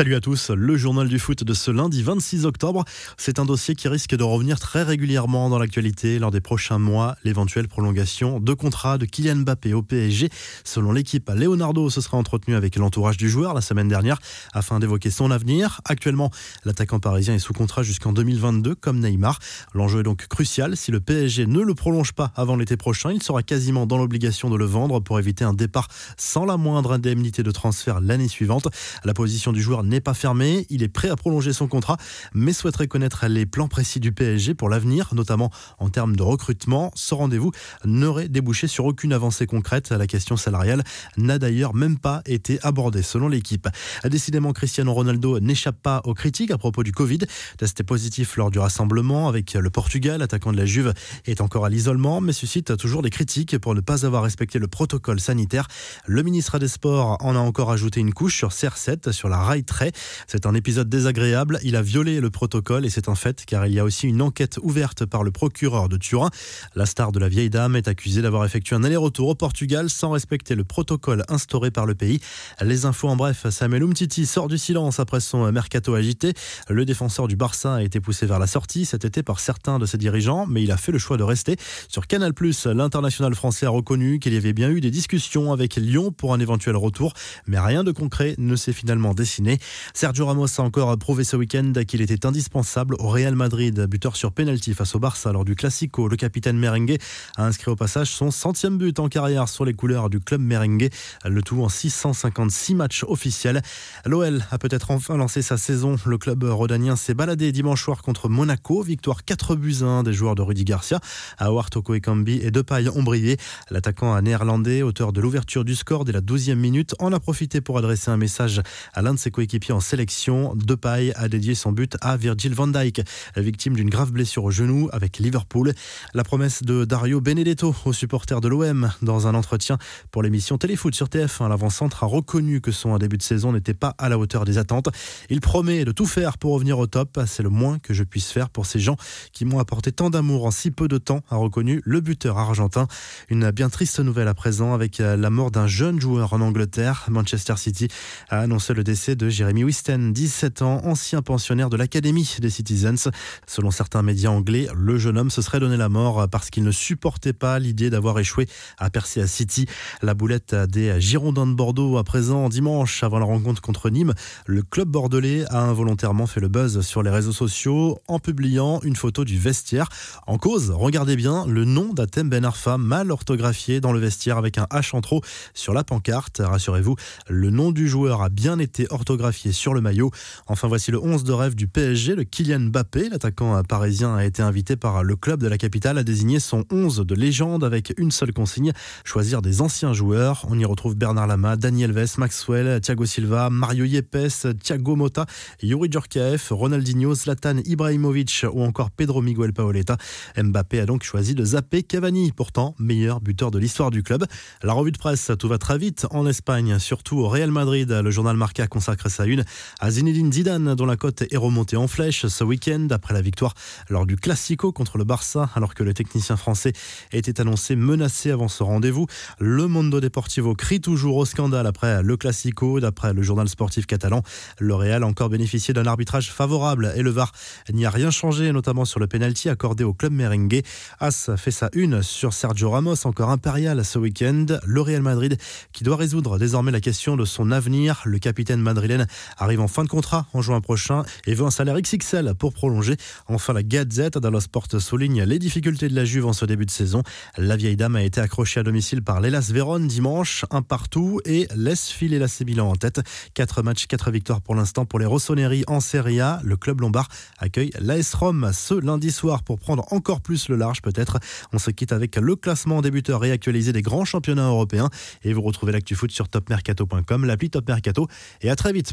Salut à tous, le journal du foot de ce lundi 26 octobre. C'est un dossier qui risque de revenir très régulièrement dans l'actualité lors des prochains mois. L'éventuelle prolongation de contrat de Kylian Mbappé au PSG. Selon l'équipe, Leonardo se sera entretenu avec l'entourage du joueur la semaine dernière afin d'évoquer son avenir. Actuellement, l'attaquant parisien est sous contrat jusqu'en 2022 comme Neymar. L'enjeu est donc crucial. Si le PSG ne le prolonge pas avant l'été prochain, il sera quasiment dans l'obligation de le vendre pour éviter un départ sans la moindre indemnité de transfert l'année suivante. La position du joueur n'est pas fermé. Il est prêt à prolonger son contrat, mais souhaiterait connaître les plans précis du PSG pour l'avenir, notamment en termes de recrutement. Ce rendez-vous n'aurait débouché sur aucune avancée concrète. La question salariale n'a d'ailleurs même pas été abordée selon l'équipe. Décidément, Cristiano Ronaldo n'échappe pas aux critiques à propos du Covid. Testé positif lors du rassemblement avec le Portugal, attaquant de la Juve, est encore à l'isolement, mais suscite toujours des critiques pour ne pas avoir respecté le protocole sanitaire. Le ministre des Sports en a encore ajouté une couche sur CR7, sur la rail c'est un épisode désagréable. Il a violé le protocole et c'est un fait car il y a aussi une enquête ouverte par le procureur de Turin. La star de la vieille dame est accusée d'avoir effectué un aller-retour au Portugal sans respecter le protocole instauré par le pays. Les infos en bref, Samuel Umtiti sort du silence après son mercato agité. Le défenseur du Barça a été poussé vers la sortie cet été par certains de ses dirigeants, mais il a fait le choix de rester. Sur Canal+, l'international français a reconnu qu'il y avait bien eu des discussions avec Lyon pour un éventuel retour, mais rien de concret ne s'est finalement dessiné. Sergio Ramos a encore prouvé ce week-end qu'il était indispensable au Real Madrid, buteur sur penalty face au Barça lors du Classico. Le capitaine merengue a inscrit au passage son centième but en carrière sur les couleurs du club merengue, le tout en 656 matchs officiels. L'OL a peut-être enfin lancé sa saison. Le club rodanien s'est baladé dimanche soir contre Monaco, victoire 4 buts 1 des joueurs de Rudy Garcia. Awar Toko Ekambi et Depay ont brillé. L'attaquant néerlandais, auteur de l'ouverture du score dès la 12e minute, en a profité pour adresser un message à l'un de ses coéquipiers en sélection. Depay a dédié son but à Virgil van Dijk, victime d'une grave blessure au genou avec Liverpool. La promesse de Dario Benedetto aux supporters de l'OM dans un entretien pour l'émission Téléfoot sur TF1. L'avant-centre a reconnu que son début de saison n'était pas à la hauteur des attentes. Il promet de tout faire pour revenir au top. C'est le moins que je puisse faire pour ces gens qui m'ont apporté tant d'amour en si peu de temps, a reconnu le buteur argentin. Une bien triste nouvelle à présent avec la mort d'un jeune joueur en Angleterre. Manchester City a annoncé le décès de Jérémy Wisten, 17 ans, ancien pensionnaire de l'Académie des Citizens. Selon certains médias anglais, le jeune homme se serait donné la mort parce qu'il ne supportait pas l'idée d'avoir échoué à percer à City. La boulette des Girondins de Bordeaux à présent dimanche avant la rencontre contre Nîmes. Le club bordelais a involontairement fait le buzz sur les réseaux sociaux en publiant une photo du vestiaire. En cause, regardez bien, le nom d'Atem Ben Arfa mal orthographié dans le vestiaire avec un H en trop sur la pancarte. Rassurez-vous, le nom du joueur a bien été orthographié sur le maillot. Enfin, voici le 11 de rêve du PSG. Le Kylian Mbappé, l'attaquant parisien, a été invité par le club de la capitale à désigner son 11 de légende avec une seule consigne, choisir des anciens joueurs. On y retrouve Bernard Lama, Daniel Vess, Maxwell, Thiago Silva, Mario Yepes, Thiago Motta, Yuri Djorkaeff, Ronaldinho, Zlatan Ibrahimovic ou encore Pedro Miguel Paoletta. Mbappé a donc choisi de zapper Cavani, pourtant meilleur buteur de l'histoire du club. La revue de presse, tout va très vite en Espagne, surtout au Real Madrid. Le journal Marca consacre sa une à Zinedine Zidane, dont la cote est remontée en flèche ce week-end après la victoire lors du Classico contre le Barça, alors que le technicien français était annoncé menacé avant ce rendez-vous. Le Mondo Deportivo crie toujours au scandale après le Classico, d'après le journal sportif catalan. Le Real a encore bénéficié d'un arbitrage favorable et le VAR n'y a rien changé, notamment sur le penalty accordé au club merengue. As fait sa une sur Sergio Ramos, encore impérial ce week-end. Le Real Madrid qui doit résoudre désormais la question de son avenir. Le capitaine madrilène arrive en fin de contrat en juin prochain et veut un salaire XXL pour prolonger. Enfin, la Gazette la Sport souligne les difficultés de la Juve en ce début de saison. La vieille dame a été accrochée à domicile par l'Elas Vérone dimanche, un partout et laisse filer la Milan en tête. Quatre matchs, quatre victoires pour l'instant pour les Rossoneri en Serie A. Le club lombard accueille l'AS Rome ce lundi soir pour prendre encore plus le large peut-être. On se quitte avec le classement débuteur réactualisé des grands championnats européens et vous retrouvez l'actu foot sur topmercato.com, l'appli Top Mercato et à très vite